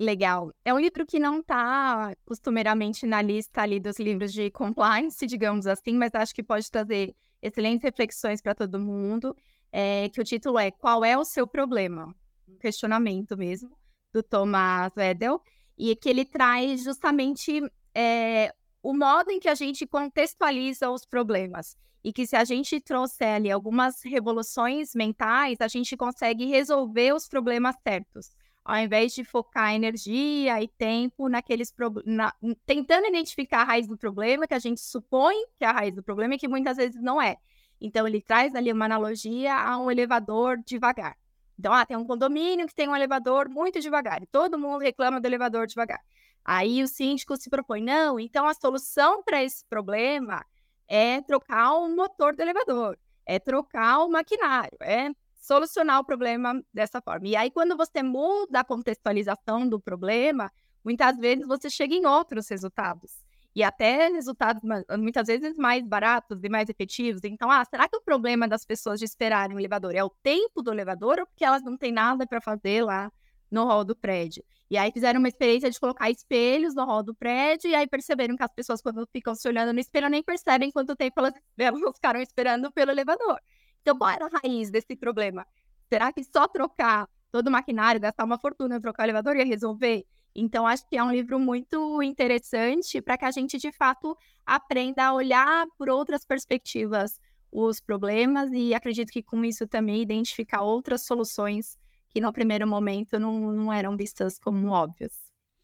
Legal. É um livro que não está costumeiramente na lista ali dos livros de compliance, digamos assim, mas acho que pode trazer excelentes reflexões para todo mundo. É, que o título é Qual é o seu problema? Um questionamento mesmo, do Thomas Edel, e que ele traz justamente é, o modo em que a gente contextualiza os problemas. E que se a gente trouxer ali algumas revoluções mentais, a gente consegue resolver os problemas certos. Ao invés de focar energia e tempo naqueles na, tentando identificar a raiz do problema, que a gente supõe que é a raiz do problema e que muitas vezes não é. Então ele traz ali uma analogia a um elevador devagar. Então, ah, tem um condomínio que tem um elevador muito devagar, e todo mundo reclama do elevador devagar. Aí o síndico se propõe, não, então a solução para esse problema é trocar o motor do elevador, é trocar o maquinário, é solucionar o problema dessa forma. E aí, quando você muda a contextualização do problema, muitas vezes você chega em outros resultados. E até resultados muitas vezes mais baratos e mais efetivos. Então, ah, será que o problema das pessoas de esperarem o elevador é o tempo do elevador ou porque elas não têm nada para fazer lá no hall do prédio. E aí fizeram uma experiência de colocar espelhos no hall do prédio, e aí perceberam que as pessoas, quando ficam se olhando no espelho, nem percebem quanto tempo elas, elas ficaram esperando pelo elevador. Então, qual era a raiz desse problema? Será que só trocar todo o maquinário, gastar uma fortuna trocar o elevador ia resolver? Então, acho que é um livro muito interessante para que a gente, de fato, aprenda a olhar por outras perspectivas os problemas e acredito que com isso também identificar outras soluções que no primeiro momento não, não eram vistas como óbvias.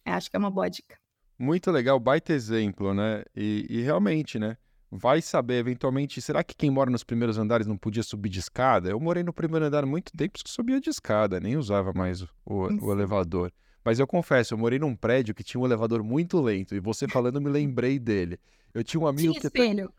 Eu acho que é uma boa dica. Muito legal, baita exemplo, né? E, e realmente, né? Vai saber, eventualmente, será que quem mora nos primeiros andares não podia subir de escada? Eu morei no primeiro andar muito tempo que subia de escada, nem usava mais o, o, o elevador. Mas eu confesso, eu morei num prédio que tinha um elevador muito lento, e você falando, eu me lembrei dele. Eu tinha um amigo tinha que. espelho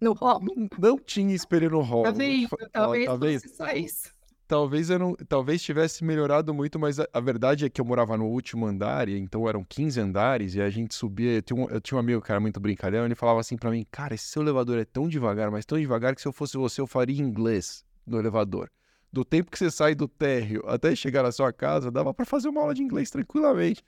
no hall. Não, não tinha espelho no hall. Talvez tá vendo? fosse só isso. Talvez eu não, talvez tivesse melhorado muito, mas a, a verdade é que eu morava no último andar, e então eram 15 andares, e a gente subia. Eu tinha um, eu tinha um amigo que era muito brincalhão, ele falava assim pra mim: Cara, esse seu elevador é tão devagar, mas tão devagar que se eu fosse você, eu faria inglês no elevador. Do tempo que você sai do térreo até chegar na sua casa, dava pra fazer uma aula de inglês tranquilamente.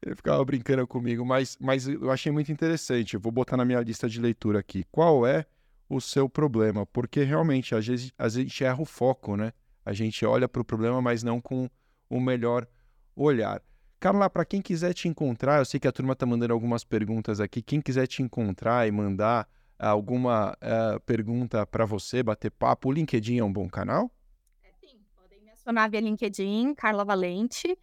Ele ficava brincando comigo, mas, mas eu achei muito interessante. Eu vou botar na minha lista de leitura aqui. Qual é o seu problema? Porque realmente, às vezes, às vezes a gente erra o foco, né? A gente olha para o problema, mas não com o melhor olhar. Carla, para quem quiser te encontrar, eu sei que a turma está mandando algumas perguntas aqui. Quem quiser te encontrar e mandar alguma uh, pergunta para você, bater papo, o LinkedIn é um bom canal? É sim, podem me acionar via LinkedIn, Carla Valente.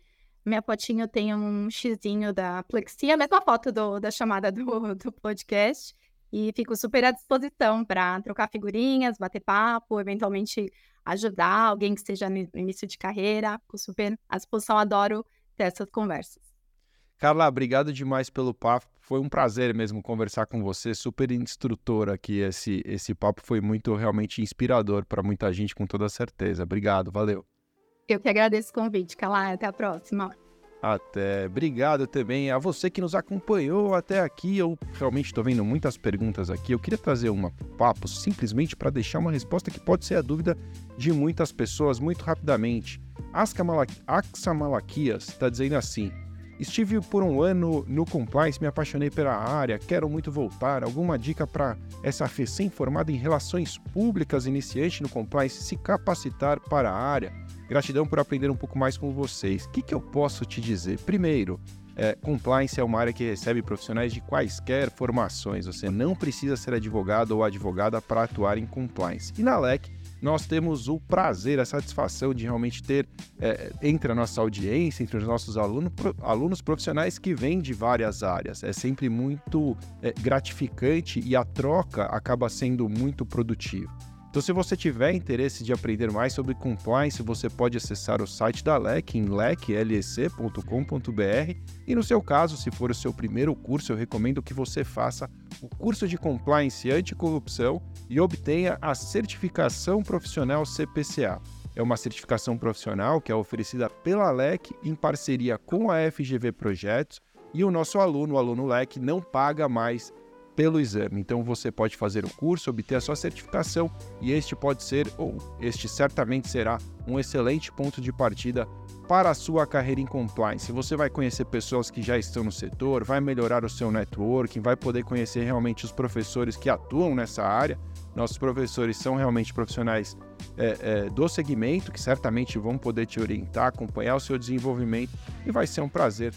Minha fotinho tem um xizinho da Plexia, a mesma foto do, da chamada do, do podcast. E fico super à disposição para trocar figurinhas, bater papo, eventualmente ajudar alguém que esteja no início de carreira. Fico super à disposição, adoro ter essas conversas. Carla, obrigado demais pelo papo. Foi um prazer mesmo conversar com você, super instrutor aqui. Esse, esse papo foi muito realmente inspirador para muita gente, com toda certeza. Obrigado, valeu. Eu que agradeço o convite, Carla. Até a próxima. Até. Obrigado também a você que nos acompanhou até aqui. Eu realmente estou vendo muitas perguntas aqui. Eu queria trazer um papo simplesmente para deixar uma resposta que pode ser a dúvida de muitas pessoas muito rapidamente. Aksa Malaquias está dizendo assim: Estive por um ano no compliance, me apaixonei pela área, quero muito voltar. Alguma dica para essa recém-formada em relações públicas iniciante no compliance se capacitar para a área? Gratidão por aprender um pouco mais com vocês. O que, que eu posso te dizer? Primeiro, é, compliance é uma área que recebe profissionais de quaisquer formações. Você não precisa ser advogado ou advogada para atuar em compliance. E na LEC, nós temos o prazer, a satisfação de realmente ter é, entre a nossa audiência, entre os nossos alunos, profissionais que vêm de várias áreas. É sempre muito é, gratificante e a troca acaba sendo muito produtiva. Então, se você tiver interesse de aprender mais sobre compliance, você pode acessar o site da LEC em leclec.com.br. E no seu caso, se for o seu primeiro curso, eu recomendo que você faça o curso de compliance anticorrupção e obtenha a certificação profissional CPCA. É uma certificação profissional que é oferecida pela LEC em parceria com a FGV Projetos e o nosso aluno, o aluno LEC, não paga mais pelo exame. Então você pode fazer o curso, obter a sua certificação e este pode ser, ou este certamente será, um excelente ponto de partida para a sua carreira em compliance. Você vai conhecer pessoas que já estão no setor, vai melhorar o seu networking, vai poder conhecer realmente os professores que atuam nessa área. Nossos professores são realmente profissionais é, é, do segmento que certamente vão poder te orientar, acompanhar o seu desenvolvimento e vai ser um prazer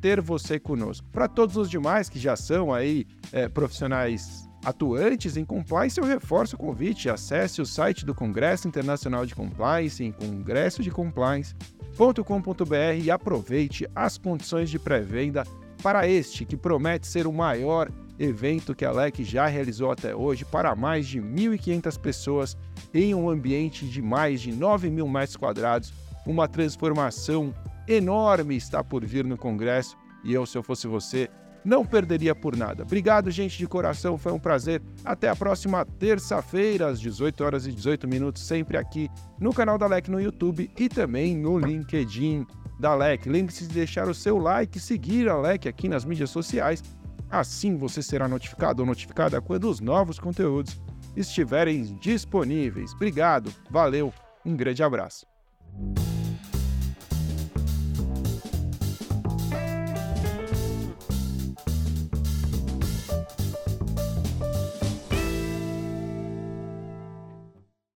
ter você conosco. Para todos os demais que já são aí é, profissionais atuantes em compliance, eu reforço o convite. Acesse o site do Congresso Internacional de Compliance em congressodecompliance.com.br e aproveite as condições de pré-venda para este que promete ser o maior evento que a LEC já realizou até hoje para mais de 1.500 pessoas em um ambiente de mais de 9 mil metros quadrados, uma transformação enorme está por vir no Congresso e eu, se eu fosse você, não perderia por nada. Obrigado, gente de coração, foi um prazer. Até a próxima terça-feira, às 18 horas e 18 minutos, sempre aqui no canal da LEC no YouTube e também no LinkedIn da LEC. Lembre-se de deixar o seu like e seguir a LEC aqui nas mídias sociais. Assim você será notificado ou notificada quando os novos conteúdos estiverem disponíveis. Obrigado, valeu, um grande abraço.